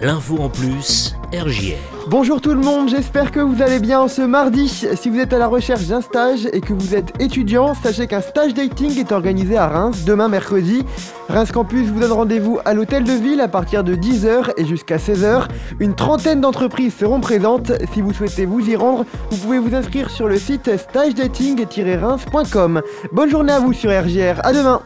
L'info en plus, RJR. Bonjour tout le monde, j'espère que vous allez bien ce mardi. Si vous êtes à la recherche d'un stage et que vous êtes étudiant, sachez qu'un stage dating est organisé à Reims demain mercredi. Reims Campus vous donne rendez-vous à l'hôtel de ville à partir de 10h et jusqu'à 16h. Une trentaine d'entreprises seront présentes. Si vous souhaitez vous y rendre, vous pouvez vous inscrire sur le site stagedating-reims.com. Bonne journée à vous sur RJR, à demain